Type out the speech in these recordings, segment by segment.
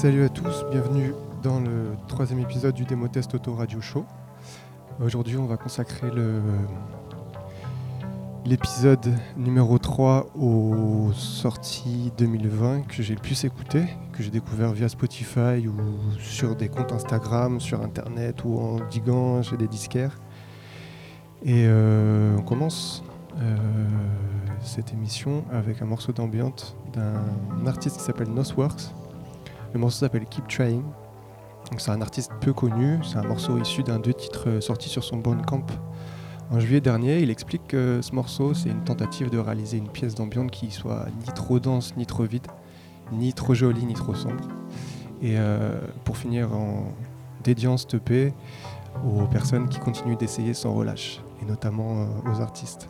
Salut à tous, bienvenue dans le troisième épisode du Démo Test Auto Radio Show. Aujourd'hui, on va consacrer l'épisode numéro 3 aux sorties 2020 que j'ai le plus écouté, que j'ai découvert via Spotify ou sur des comptes Instagram, sur internet ou en diguant chez des disquaires. Et euh, on commence euh, cette émission avec un morceau d'ambiance d'un artiste qui s'appelle Nosworks. Le morceau s'appelle Keep Trying. C'est un artiste peu connu, c'est un morceau issu d'un deux titres sortis sur son Bandcamp en juillet dernier. Il explique que ce morceau, c'est une tentative de réaliser une pièce d'ambiance qui soit ni trop dense, ni trop vide, ni trop jolie, ni trop sombre. Et euh, pour finir en dédiant ce EP aux personnes qui continuent d'essayer sans relâche, et notamment euh, aux artistes.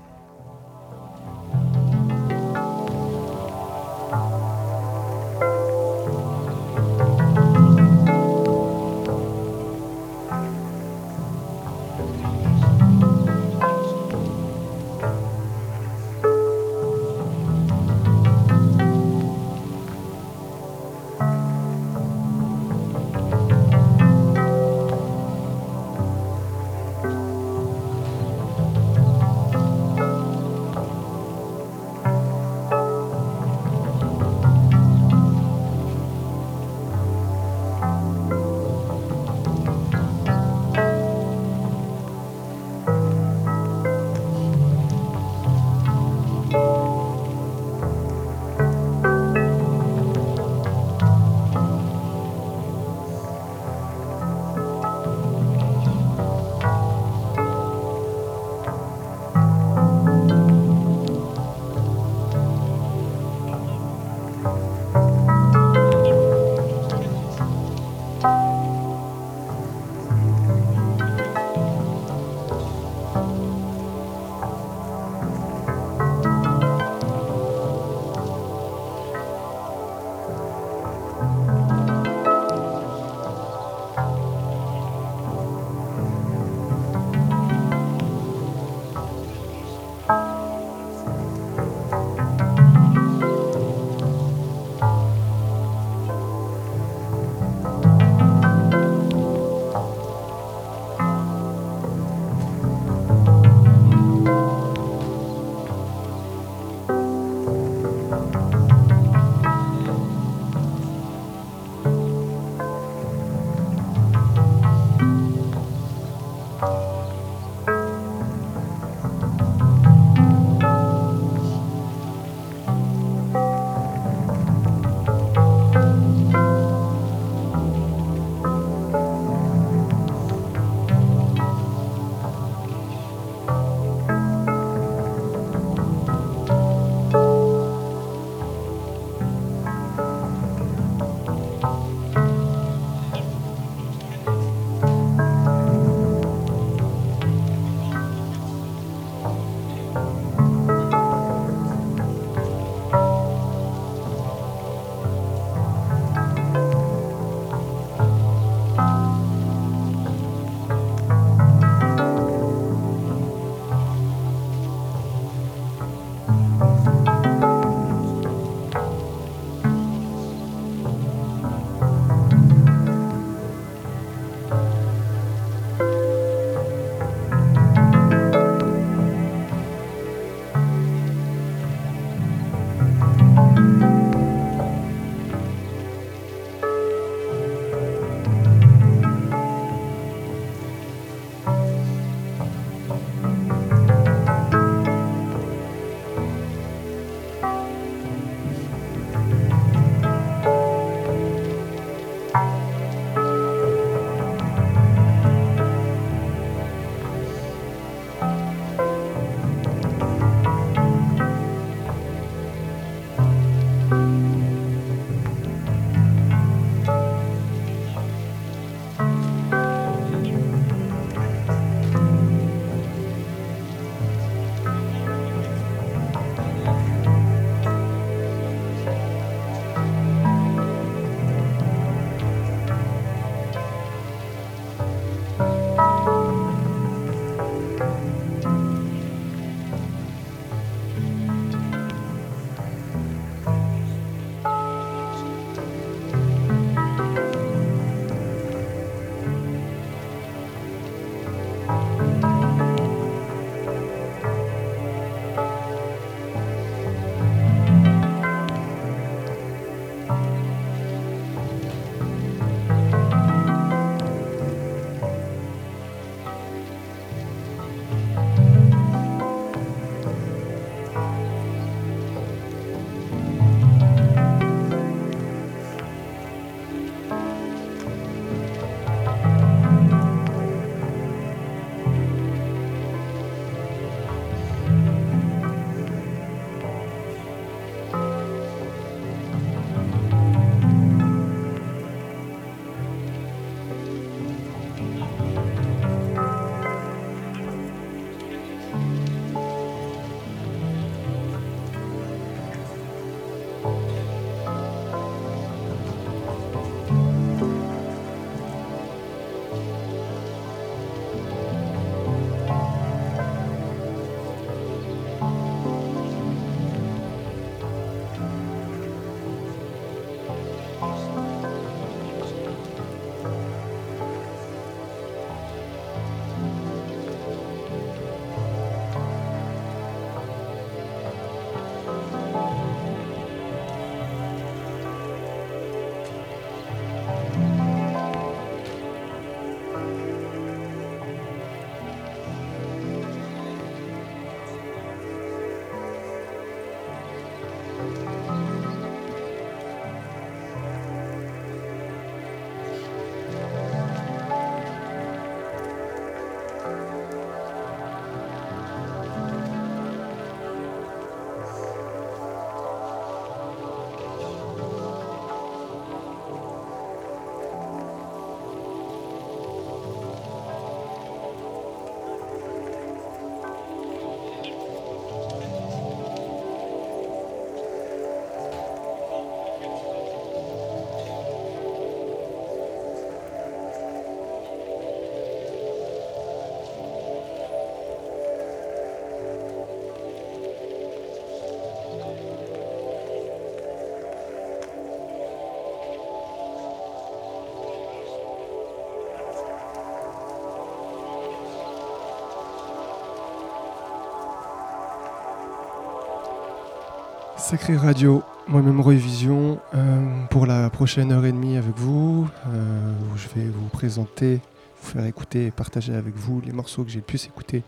Sacré Radio, moi-même Revision, euh, pour la prochaine heure et demie avec vous, euh, où je vais vous présenter, vous faire écouter et partager avec vous les morceaux que j'ai le plus écoutés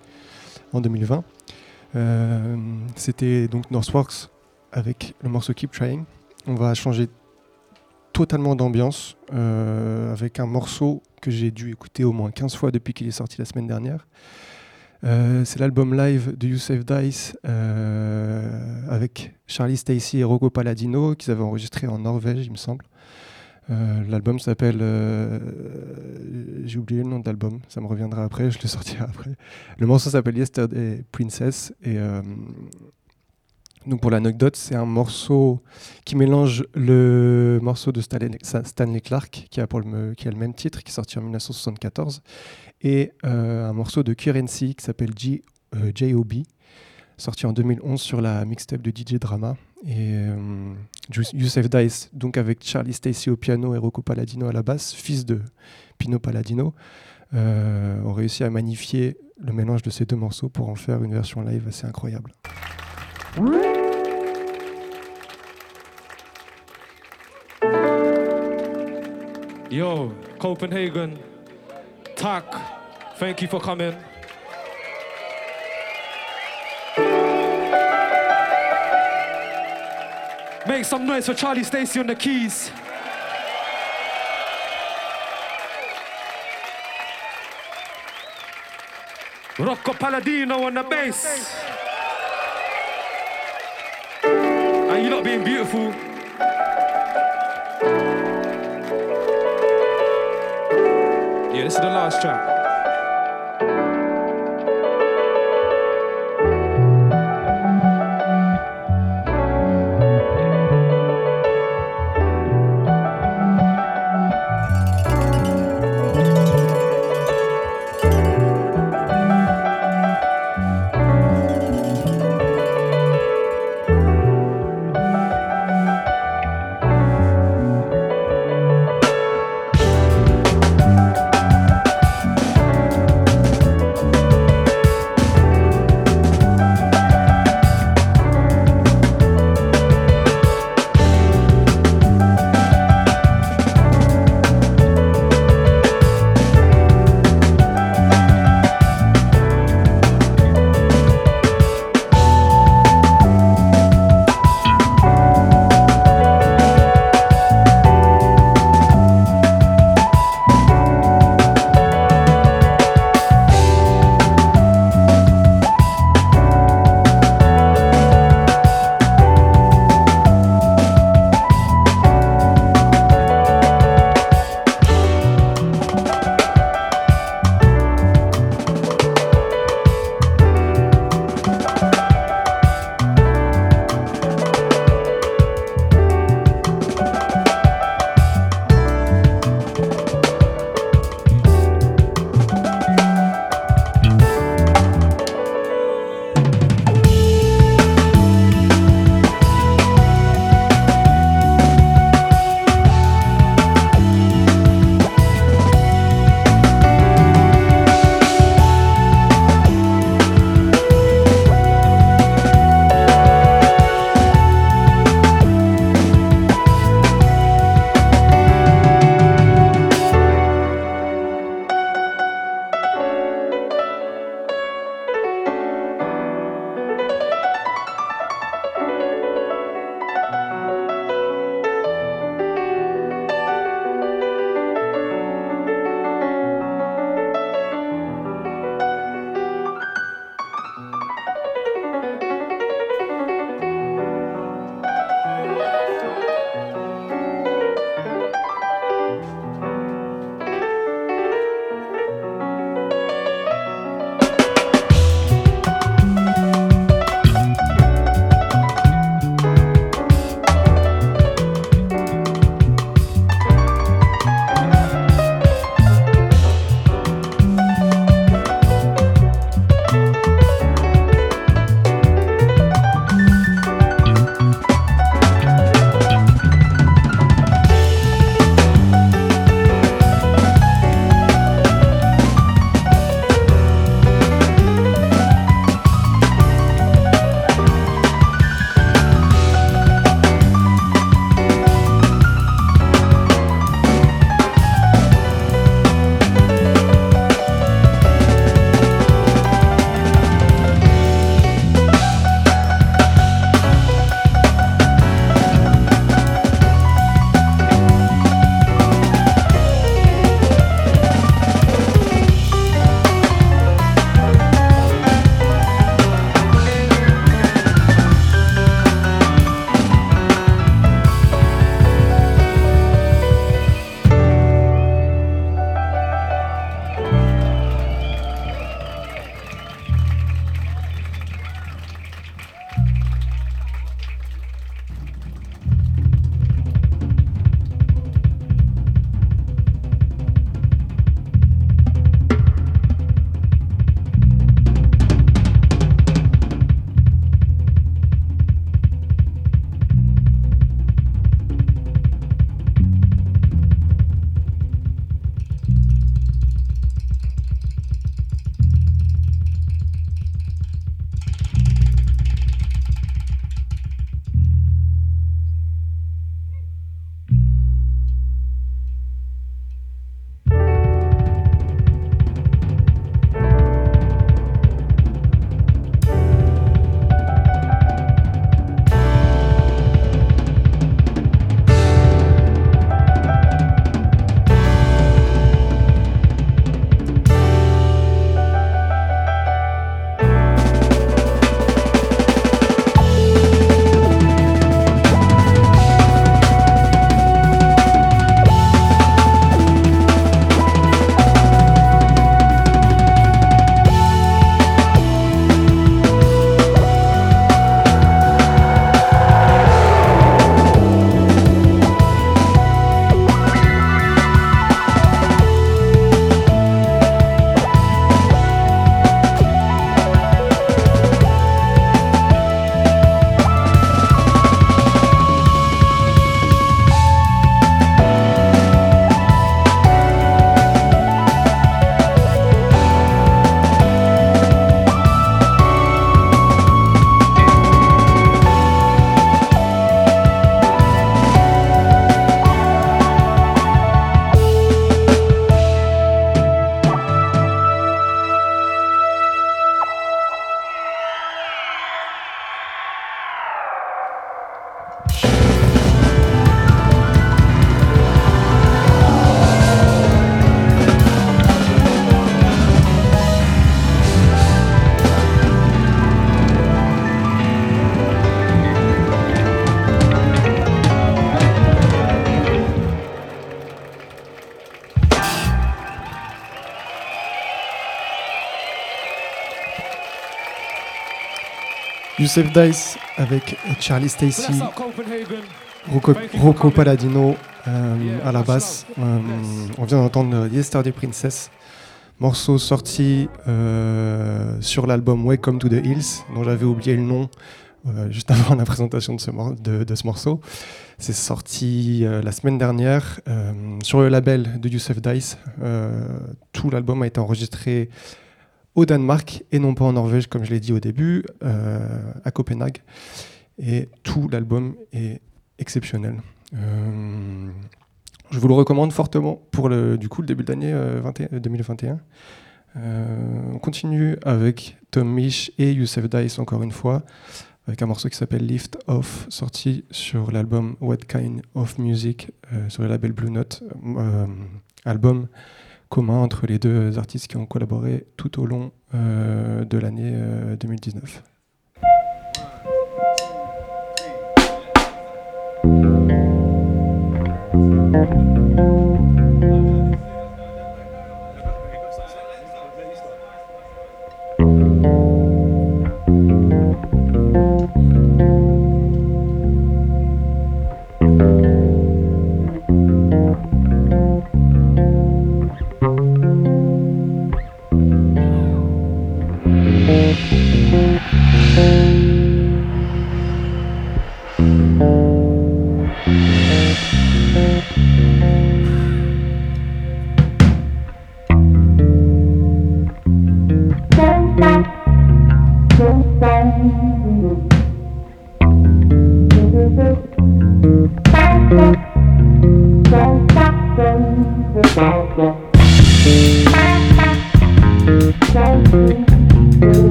en 2020. Euh, C'était donc Northworks avec le morceau Keep Trying. On va changer totalement d'ambiance avec un morceau que j'ai dû écouter au moins 15 fois depuis qu'il est sorti la semaine dernière. Euh, c'est l'album live de Youssef Dice euh, avec Charlie Stacy et Rocco Palladino qu'ils avaient enregistré en Norvège, il me semble. Euh, l'album s'appelle. J'ai oublié le nom de l'album, ça me reviendra après, je le sortirai après. Le morceau s'appelle Yesterday Princess et. Donc pour l'anecdote, c'est un morceau qui mélange le morceau de Stanley, Clark, qui a, pour le, qui a le même titre, qui est sorti en 1974, et euh, un morceau de Currency qui s'appelle J.O.B., euh, sorti en 2011 sur la mixtape de DJ Drama. Et euh, Youssef Dice, donc avec Charlie Stacy au piano et Rocco Palladino à la basse, fils de Pino Palladino, ont réussi à magnifier le mélange de ces deux morceaux pour en faire une version live assez incroyable. Yo, Copenhagen. Tak, thank you for coming. Make some noise for Charlie Stacy on the keys. Rocco Palladino on the bass. Are you not being beautiful? this to the last track. Youssef Dice avec Charlie Stacy. Rocco. Palladino euh, à la basse. Euh, on vient d'entendre Yesterday Princess, morceau sorti euh, sur l'album Welcome to the Hills, dont j'avais oublié le nom juste avant la présentation de ce, de, ce morceau. C'est sorti la semaine dernière sur le label de Youssef Dice. Tout l'album a été enregistré au Danemark et non pas en Norvège, comme je l'ai dit au début, euh, à Copenhague. Et tout l'album est exceptionnel. Euh, je vous le recommande fortement pour le, du coup, le début de l'année euh, 21 2021. Euh, on continue avec Tom Misch et Youssef Dice encore une fois, avec un morceau qui s'appelle Lift Off, sorti sur l'album What Kind of Music sur le label Blue Note, album commun entre les deux artistes qui ont collaboré tout au long euh, de l'année euh, 2019.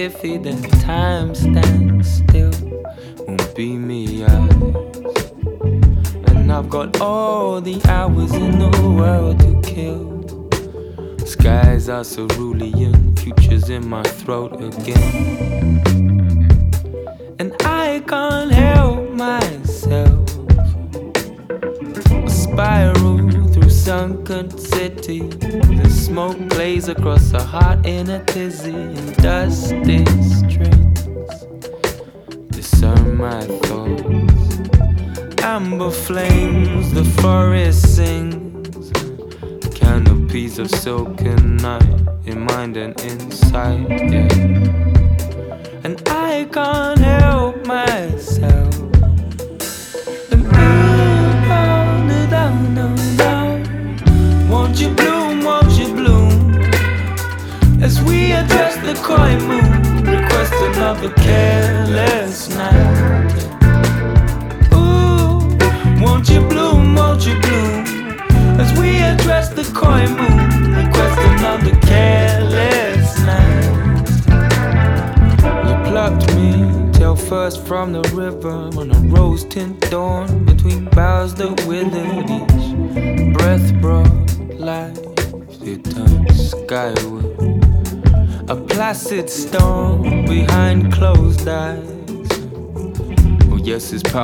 Me iffy, then time stands still. Won't be me. And I've got all the hours in the world to kill. Skies are cerulean, futures in my throat again. And I can't help myself. A spiral through sunken city. The smoke plays across a heart in a tizzy.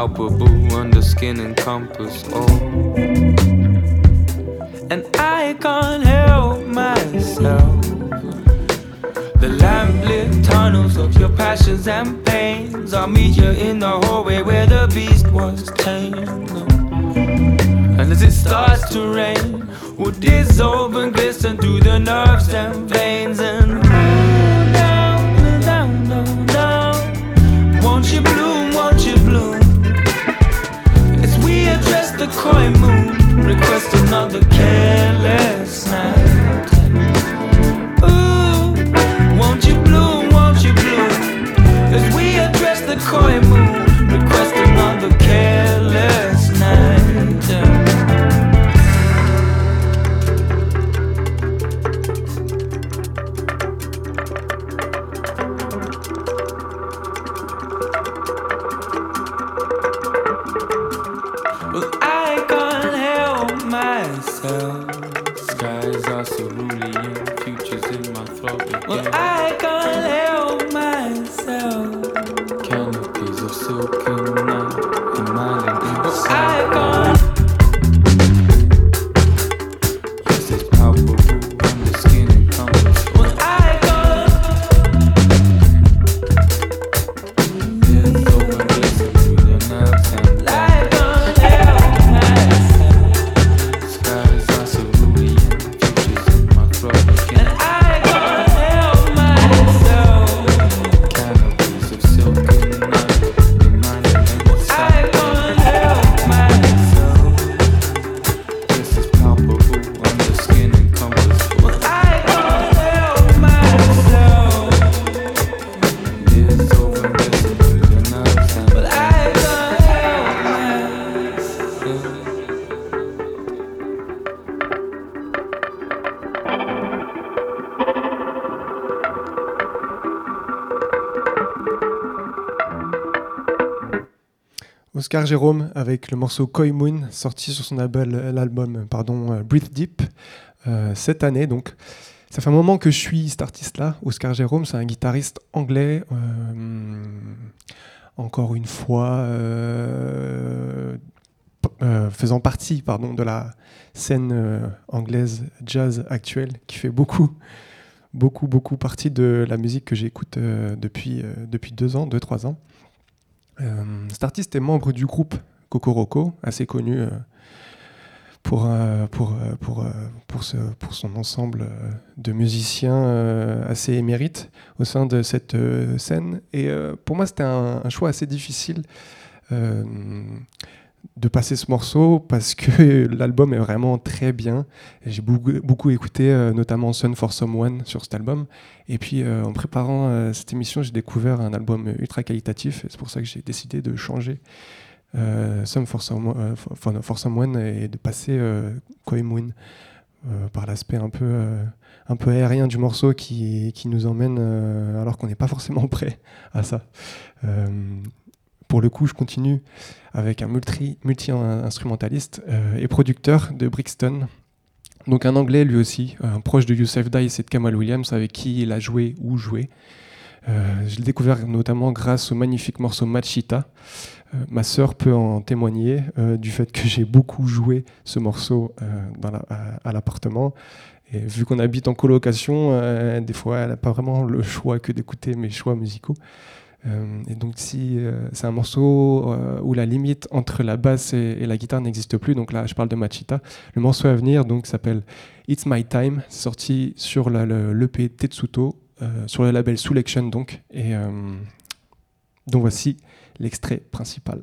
Palpable under skin and compass. Oh request another careless Oscar Jérôme avec le morceau Koi Moon sorti sur son album pardon, euh, Breathe Deep euh, cette année. Donc, ça fait un moment que je suis cet artiste-là. Oscar Jérôme, c'est un guitariste anglais. Euh, encore une fois, faisant partie pardon, de la scène anglaise jazz actuelle qui fait beaucoup, beaucoup, beaucoup partie de la musique que j'écoute depuis, depuis deux ans, deux, trois ans. Euh, cet artiste est membre du groupe Kokoroko, assez connu euh, pour, euh, pour, pour, pour, son ensemble de musiciens assez émérites au sein de cette scène. Et pour moi, c'était un, choix assez difficile de passer ce morceau parce que l'album est vraiment très bien. J'ai beaucoup, beaucoup, écouté euh, notamment Sun for Someone sur cet album. Et puis euh, en préparant euh, cette émission, j'ai découvert un album ultra qualitatif. C'est pour ça que j'ai décidé de changer Sun for, Someone, for, Someone et de passer Koi par l'aspect un peu, un peu aérien du morceau qui, qui nous emmène alors qu'on n'est pas forcément prêt à ça. Pour le coup, je continue avec un multi- multi-instrumentaliste euh, et producteur de Brixton. Donc un anglais lui aussi, un proche de Youssef Dice et de Kamal Williams avec qui il a joué ou joué. Euh, je l'ai découvert notamment grâce au magnifique morceau Machita. Euh, ma sœur peut en témoigner du fait que j'ai beaucoup joué ce morceau à, à l'appartement. Et vu qu'on habite en colocation, des fois, elle n'a pas vraiment le choix que d'écouter mes choix musicaux. Euh, et donc, si euh, c'est un morceau euh, où la limite entre la basse et, la guitare n'existe plus, donc là, je parle de Machita. Le morceau à venir donc s'appelle It's My Time, sorti sur la- le- l'EP Tetsuto, sur le label Selection donc. Et donc voici l'extrait principal.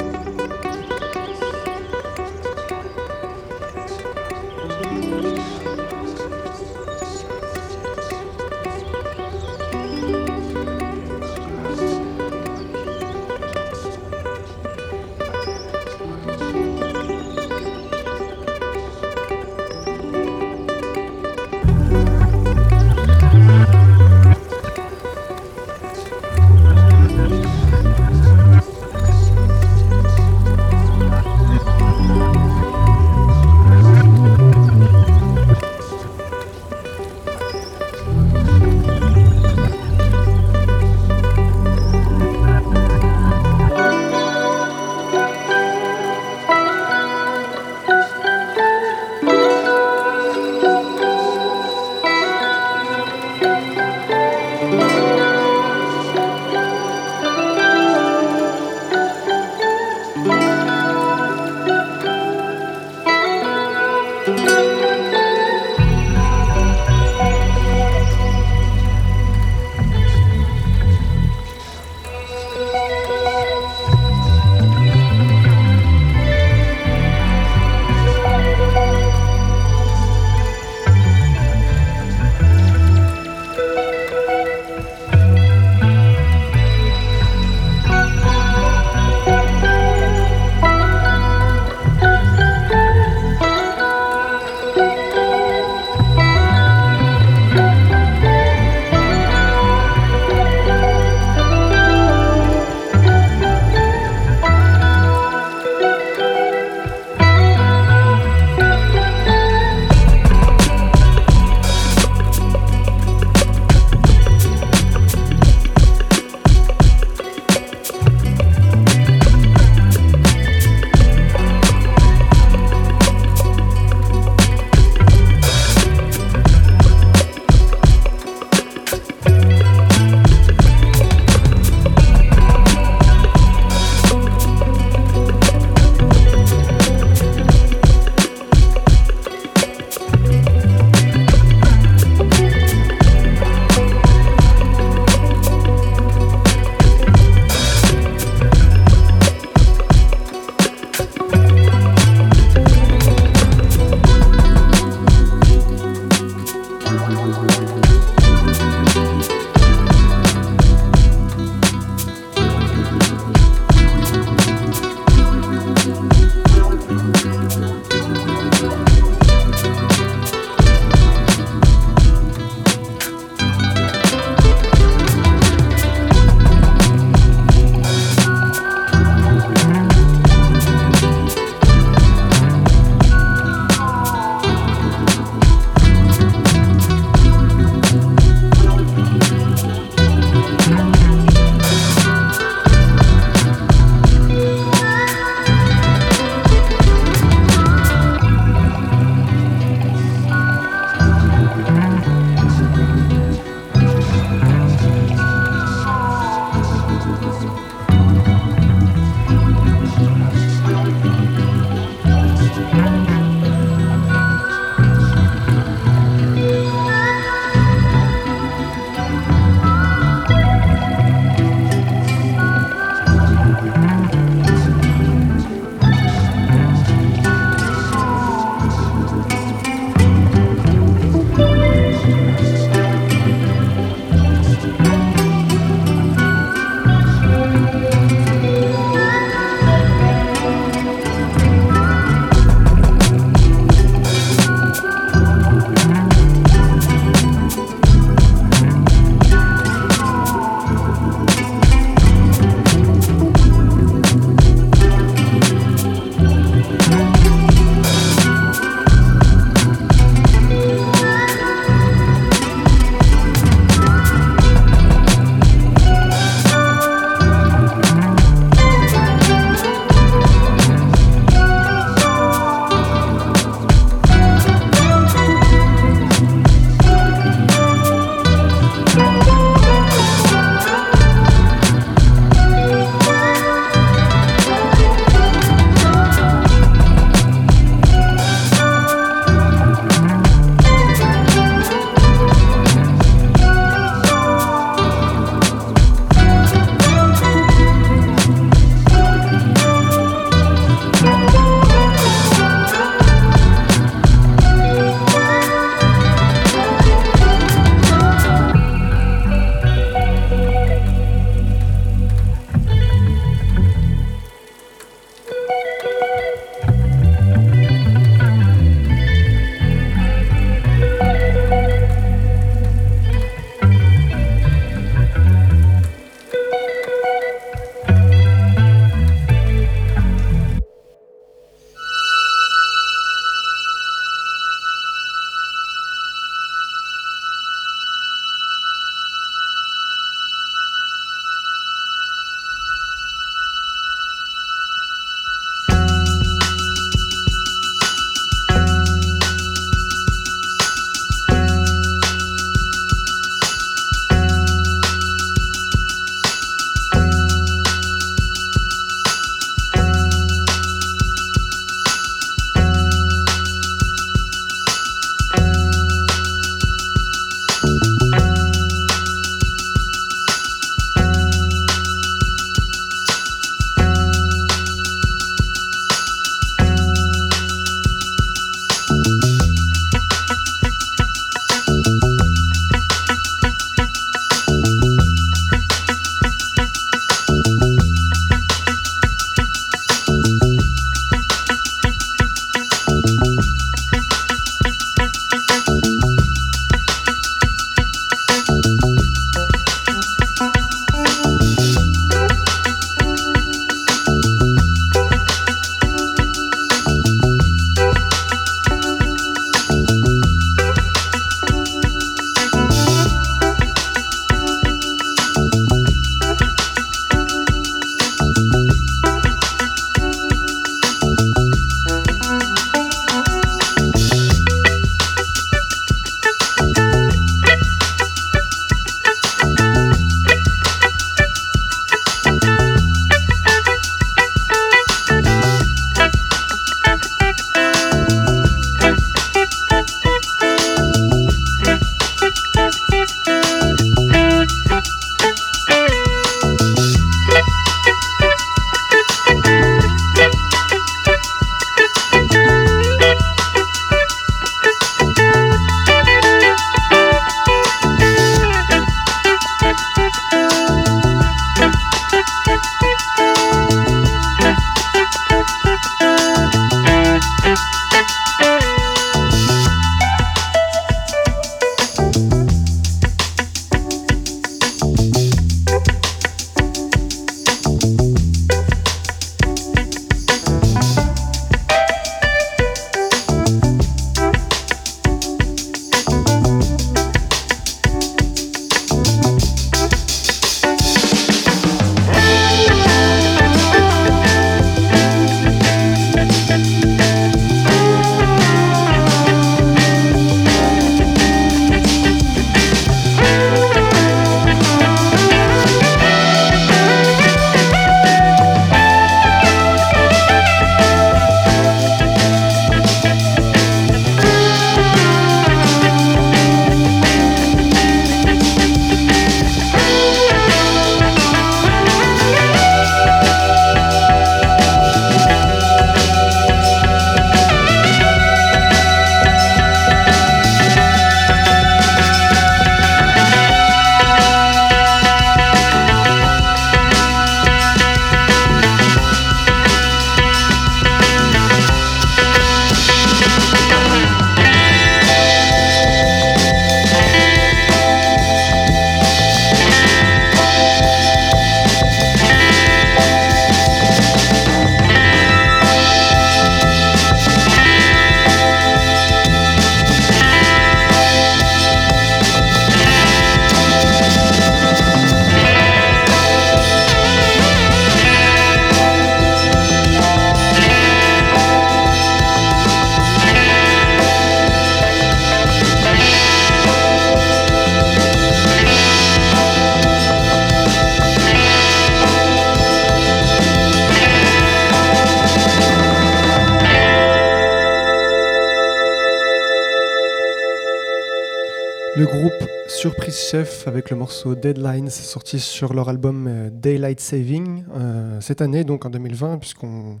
Avec le morceau Deadlines sorti sur leur album euh, Daylight Saving euh, cette année, donc en 2020, puisqu'on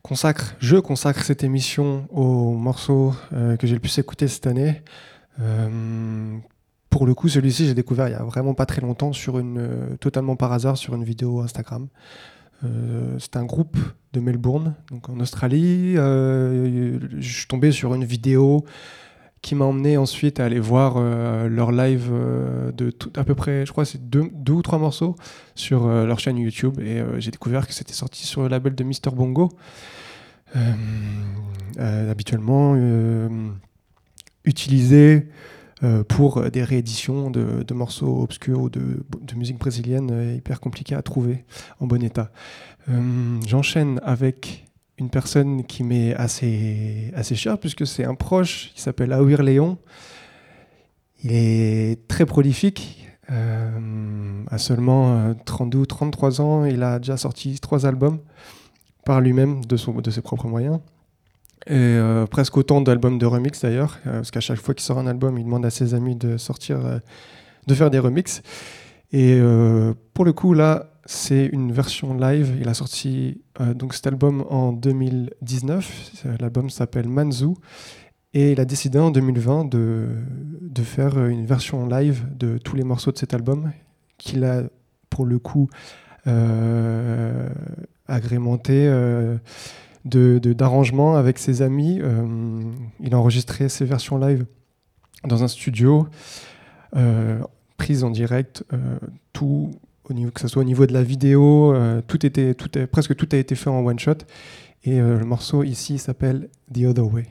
consacre, je consacre cette émission au morceau euh, que j'ai le plus écouté cette année. pour le coup, celui-ci, j'ai découvert il y a vraiment pas très longtemps, sur une, totalement par hasard, sur une vidéo Instagram. c'est un groupe de Melbourne, donc en Australie. je suis tombé sur une vidéo qui m'a emmené ensuite à aller voir euh, leur live euh, de tout, à peu près, je crois, c'est deux, ou trois morceaux sur euh, leur chaîne YouTube. Et j'ai découvert que c'était sorti sur le label de Mr. Bongo. habituellement utilisé pour des rééditions de, morceaux obscurs ou de, de musique brésilienne hyper compliqués à trouver en bon état. J'enchaîne avec une personne qui m'est assez, assez chère, puisque c'est un proche qui s'appelle Aouir Léon. Il est très prolifique. Euh, à seulement 32 ou 33 ans, il a déjà sorti trois albums par lui-même, de, de ses propres moyens. Et euh, presque autant d'albums de remix d'ailleurs, euh, parce qu'à chaque fois qu'il sort un album, il demande à ses amis de sortir, de faire des remixes. Et pour le coup, là, c'est une version live. Il a sorti euh, donc cet album en 2019. L'album s'appelle Manzu. Et il a décidé en 2020 de, de, faire une version live de tous les morceaux de cet album, qu'il a pour le coup euh, agrémenté euh, d'arrangements avec ses amis. Euh, il a enregistré ses versions live dans un studio, prise en direct, tout que ce soit au niveau de la vidéo, euh, tout était, presque tout a été fait en one shot. Et euh, le morceau ici s'appelle The Other Way,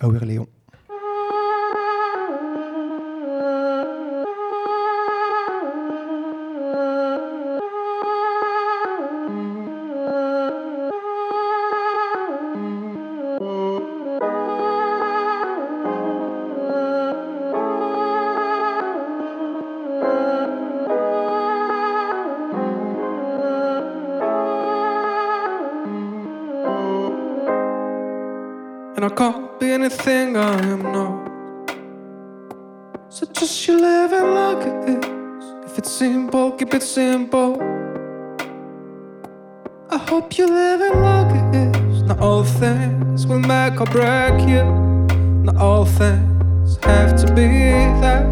à Léon. Anything I am not. So just you live and look at this. If it's simple, keep it simple. I hope you live and look at this. Not all things will make or break you. Not all things have to be that.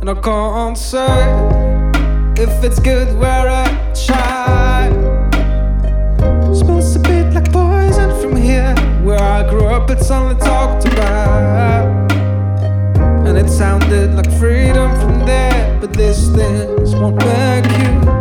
And I can't say if it's good where I Where I grew up, it's only talked about. And it sounded like freedom from there. But these things won't work you.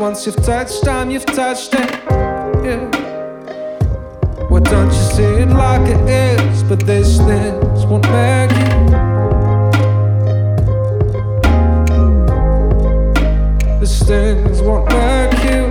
Once you've touched time, you've touched it. Yeah. Why don't you see it like it is? But these things won't make you. These things won't make you.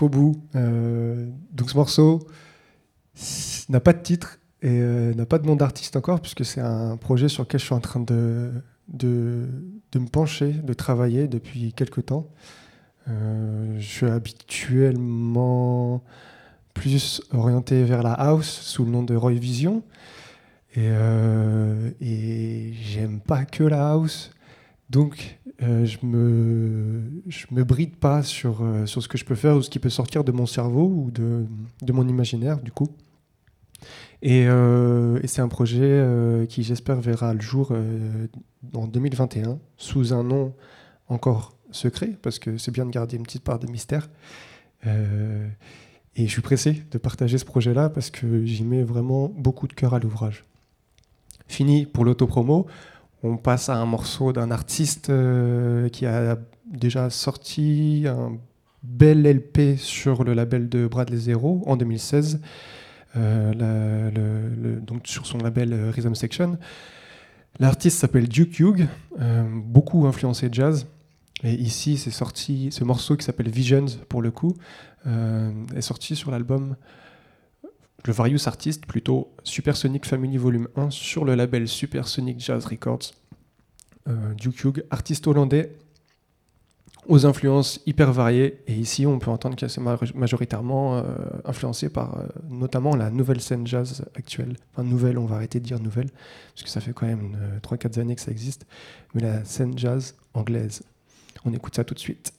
Jusqu'au bout. Euh, donc ce morceau n'a pas de titre et euh, n'a pas de nom d'artiste encore, puisque c'est un projet sur lequel je suis en train de, de, me pencher, de travailler depuis quelques temps. Euh, je suis habituellement plus orienté vers la house sous le nom de Roy Vision. Et, et j'aime pas que la house. Donc, euh, je me je me bride pas sur, euh, sur ce que je peux faire ou ce qui peut sortir de mon cerveau ou de, de mon imaginaire, du coup. Et, euh, c'est un projet qui, j'espère, verra le jour en 2021 sous un nom encore secret, parce que c'est bien de garder une petite part de mystère. Et je suis pressé de partager ce projet-là parce que j'y mets vraiment beaucoup de cœur à l'ouvrage. Fini pour l'autopromo. On passe à un morceau d'un artiste euh, qui a déjà sorti un bel LP sur le label de Bradley Zero en 2016, euh, donc sur son label euh, Rhythm Section. L'artiste s'appelle Duke Hugh, euh, beaucoup influencé jazz. Et ici, c'est sorti ce morceau qui s'appelle Visions pour le coup, est sorti sur l'album le Various Artist, plutôt Supersonic Family Volume 1 sur le label Supersonic Jazz Records. Euh, Duke Hugh, artiste hollandais aux influences hyper variées. Et ici, on peut entendre que c'est ma- majoritairement euh, influencé par euh, notamment la nouvelle scène jazz actuelle. Enfin, nouvelle, on va arrêter de dire nouvelle, parce que ça fait quand même 3-4 années que ça existe. Mais la scène jazz anglaise. On écoute ça tout de suite.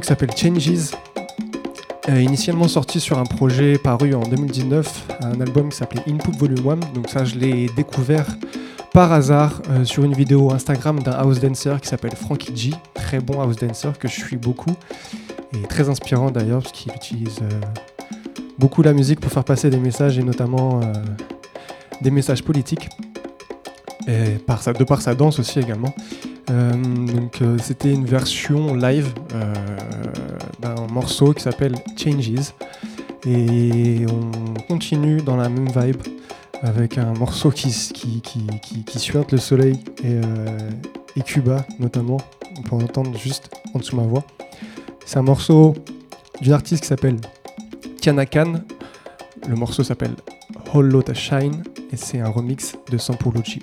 qui s'appelle Changes, euh, initialement sorti sur un projet paru en 2019, un album qui s'appelait Input Volume 1. Donc ça, je l'ai découvert par hasard euh, sur une vidéo Instagram d'un house dancer qui s'appelle Frankie G, très bon house dancer que je suis beaucoup et très inspirant d'ailleurs parce qu'il utilise euh, beaucoup la musique pour faire passer des messages et notamment des messages politiques et de par sa danse aussi également. donc c'était une version live d'un morceau qui s'appelle Changes. Et on continue dans la même vibe avec un morceau qui, suinte le soleil et, euh, Cuba notamment. On peut en entendre juste en dessous ma voix. C'est un morceau d'une artiste qui s'appelle Tiana Khan. Le morceau s'appelle Whole Lotta Shine et c'est un remix de Sampolucci.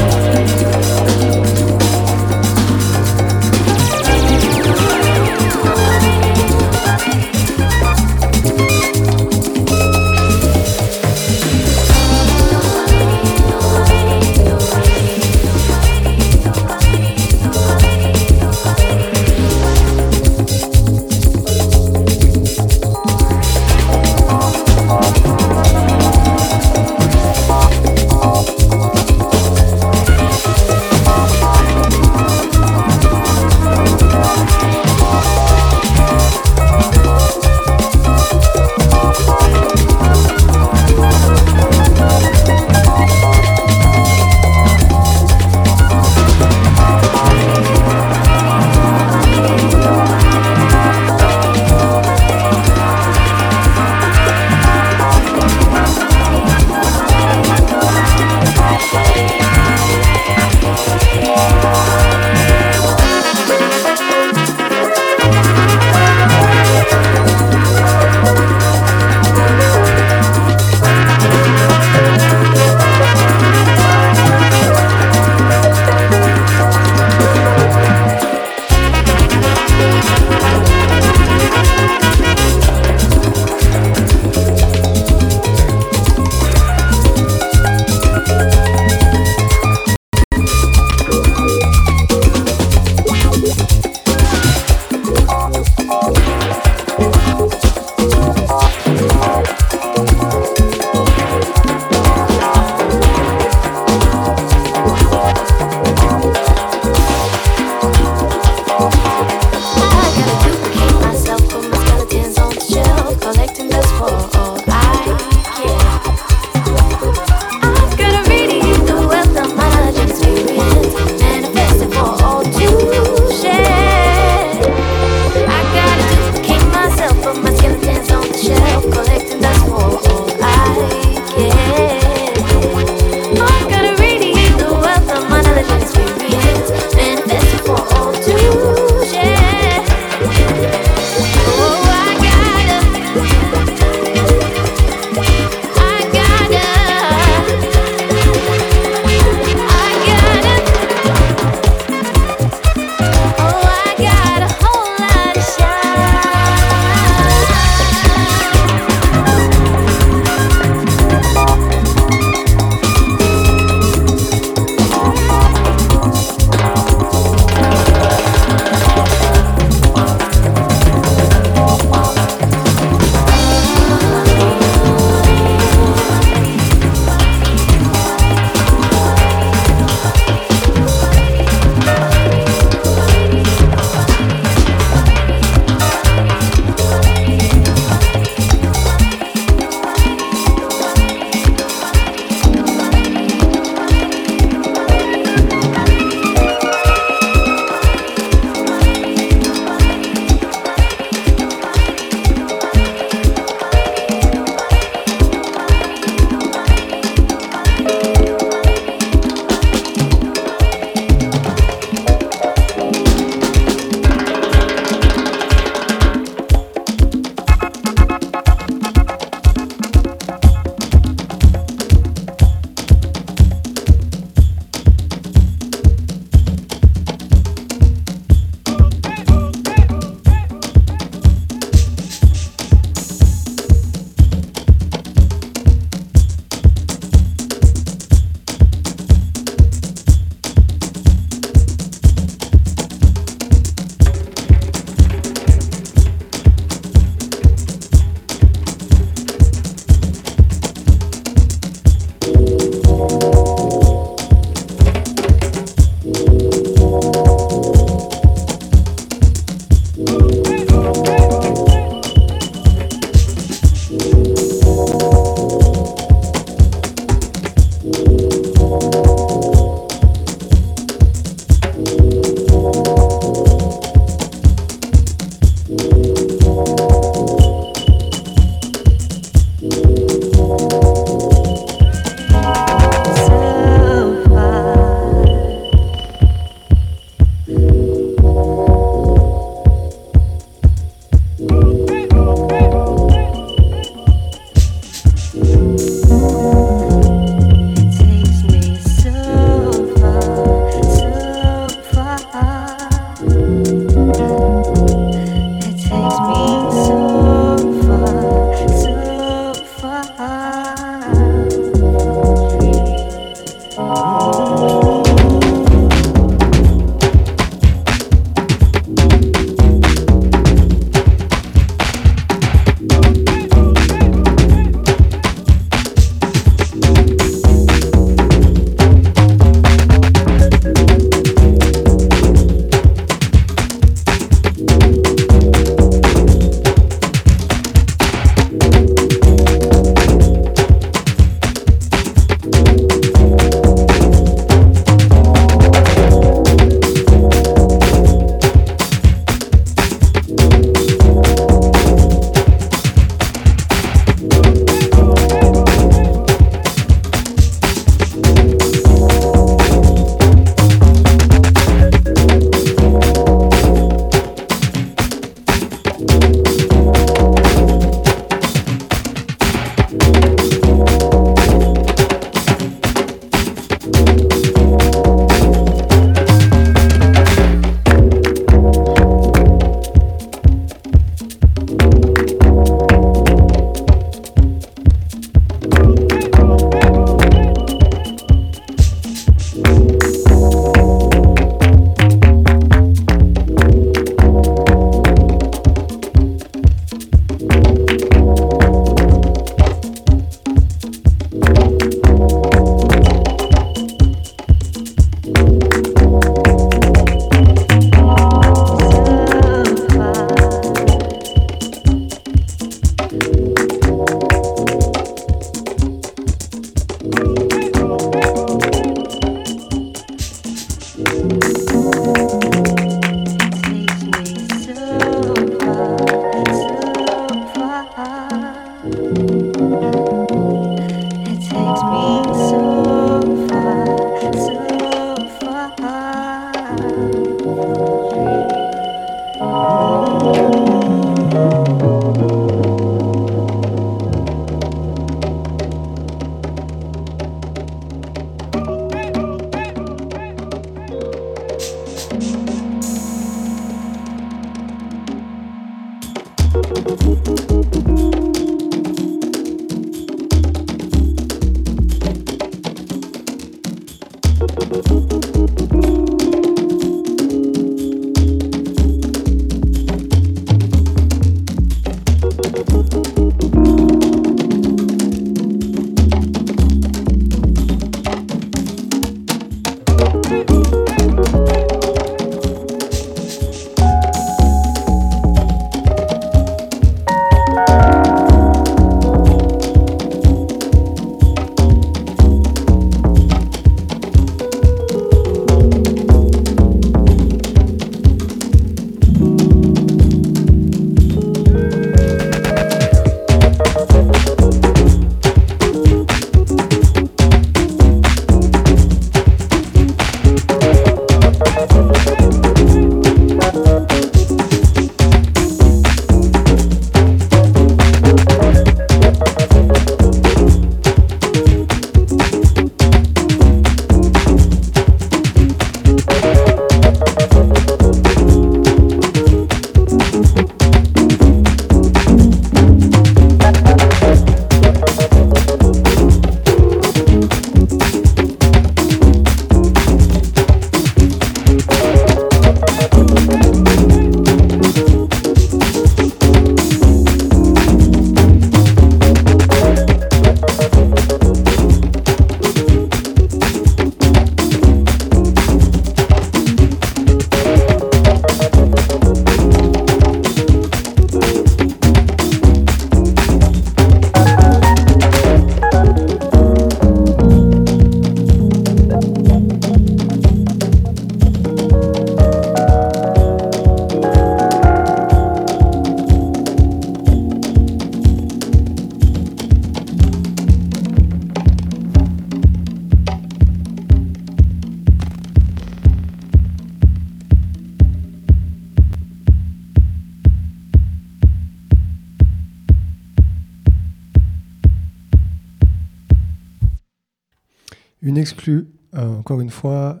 exclu, euh, encore une fois,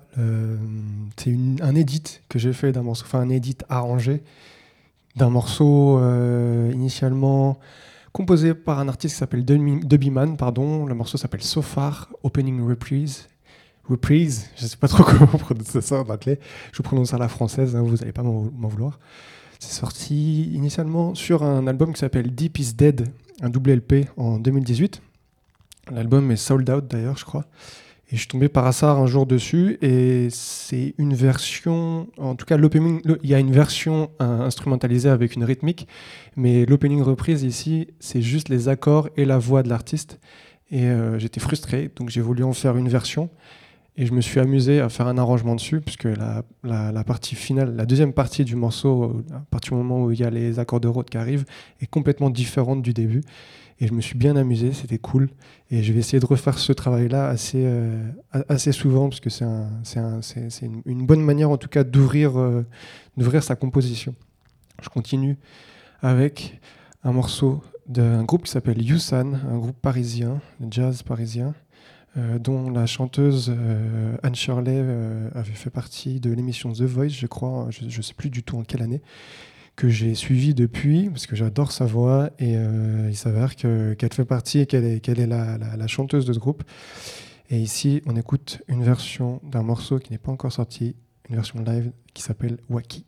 c'est un edit que j'ai fait d'un morceau, enfin un edit arrangé d'un morceau euh, initialement composé par un artiste qui s'appelle Debiman, pardon. Le morceau s'appelle So Far, Opening Reprise. Reprise, je ne sais pas trop comment prononcer ça en anglais. Je vous prononce à la française, hein, vous n'allez pas m'en vouloir. C'est sorti initialement sur un album qui s'appelle Deep is Dead, un double LP en 2018. L'album est sold out d'ailleurs, je crois. Et je suis tombé par hasard un jour dessus et c'est une version, en tout cas l'opening, il y a une version euh, instrumentalisée avec une rythmique, mais l'opening reprise ici, c'est juste les accords et la voix de l'artiste. Et euh, j'étais frustré, donc j'ai voulu en faire une version. Et je me suis amusé à faire un arrangement dessus, puisque la, partie finale, la deuxième partie du morceau, à partir du moment où il y a les accords de Rhodes qui arrivent, est complètement différente du début. Et je me suis bien amusé, c'était cool. Et je vais essayer de refaire ce travail-là assez, euh, assez souvent, parce que c'est un- un- une, bonne manière, en tout cas, d'ouvrir euh, sa composition. Je continue avec un morceau d'un groupe qui s'appelle Yusan, un groupe parisien, jazz parisien, euh, dont la chanteuse euh, Anne Shirley avait fait partie de l'émission The Voice, je crois, je ne sais plus du tout en quelle année, que j'ai suivi depuis, parce que j'adore sa voix, et euh, il s'avère que- qu'elle fait partie et qu'elle est, la, la- chanteuse de ce groupe. Et ici, on écoute une version d'un morceau qui n'est pas encore sorti, une version live qui s'appelle Waki.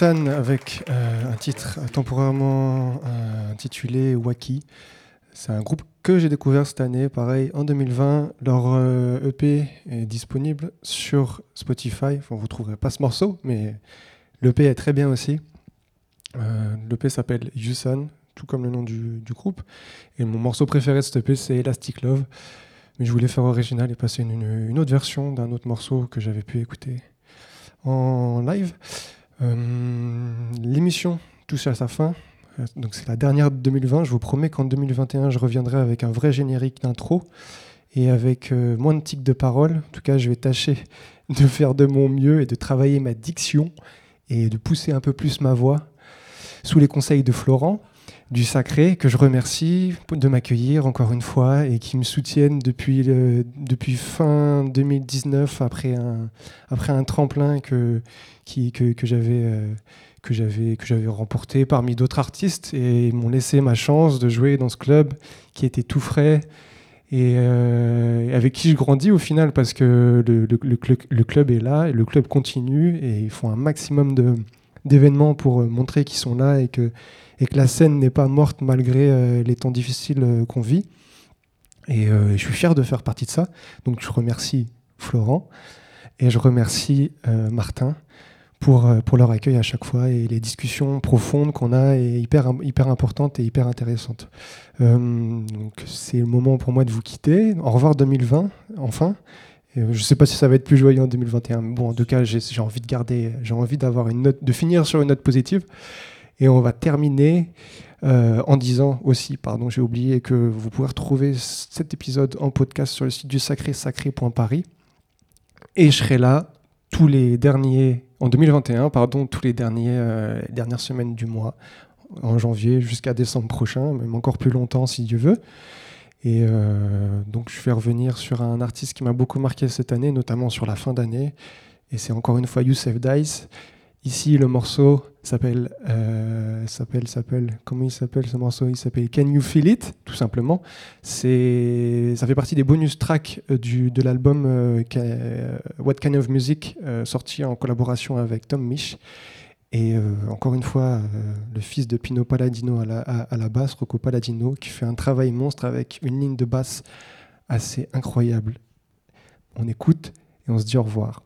Yusan avec euh, un titre temporairement euh, intitulé Waki. C'est un groupe que j'ai découvert cette année, pareil, en 2020. Leur euh, EP est disponible sur Spotify. Vous ne trouverez pas ce morceau, mais l'EP est très bien aussi. L'EP s'appelle Yusan, tout comme le nom du, groupe. Et mon morceau préféré de cet EP, c'est Elastic Love. Mais je voulais faire original et passer une autre version d'un autre morceau que j'avais pu écouter en live. Euh, L'émission touche à sa fin. Euh, Donc c'est la dernière de 2020. Je vous promets qu'en 2021, je reviendrai avec un vrai générique d'intro et avec euh, moins de tics de parole. En tout cas, je vais tâcher de faire de mon mieux et de travailler ma diction et de pousser un peu plus ma voix sous les conseils de Florent du Sacré, que je remercie de m'accueillir encore une fois et qui me soutiennent depuis, depuis fin 2019 après un, après un tremplin que, que, j'avais euh, que j'avais que j'avais remporté parmi d'autres artistes. Et ils m'ont laissé ma chance de jouer dans ce club qui était tout frais et euh, avec qui je grandis au final parce que le, le- le cl- le club est là et le club continue et ils font un maximum de d'événements pour euh, montrer qu'ils sont là et que et que la scène n'est pas morte malgré les temps difficiles qu'on vit. Et je suis fier de faire partie de ça. Donc je remercie Florent et je remercie Martin pour, euh, pour leur accueil à chaque fois et les discussions profondes qu'on a et hyper, hyper importantes et hyper intéressantes. Euh, donc c'est le moment pour moi de vous quitter. Au revoir 2020, enfin. Euh, je ne sais pas si ça va être plus joyeux en 2021, mais bon, en tout cas, j'ai envie de garder, j'ai envie d'avoir une note, de finir sur une note positive. Et on va terminer en disant aussi, pardon, j'ai oublié que vous pouvez retrouver cet épisode en podcast sur le site du sacré sacré.paris. Et je serai là tous les derniers, en 2021, pardon, tous les euh, dernières semaines du mois, en janvier jusqu'à décembre prochain, même encore plus longtemps si Dieu veut. Et euh, donc je vais revenir sur un artiste qui m'a beaucoup marqué cette année, notamment sur la fin d'année. Et c'est encore une fois Youssef Dice. Ici, le morceau s'appelle, euh, s'appelle, s'appelle, comment il s'appelle ce morceau? Il s'appelle Can You Feel It, tout simplement. C'est, ça fait partie des bonus tracks euh, de l'album euh, euh, What Kind of Music, euh, sorti en collaboration avec Tom Misch. Et encore une fois, le fils de Pino Palladino à la, à la basse, Rocco Palladino, qui fait un travail monstre avec une ligne de basse assez incroyable. On écoute et on se dit au revoir.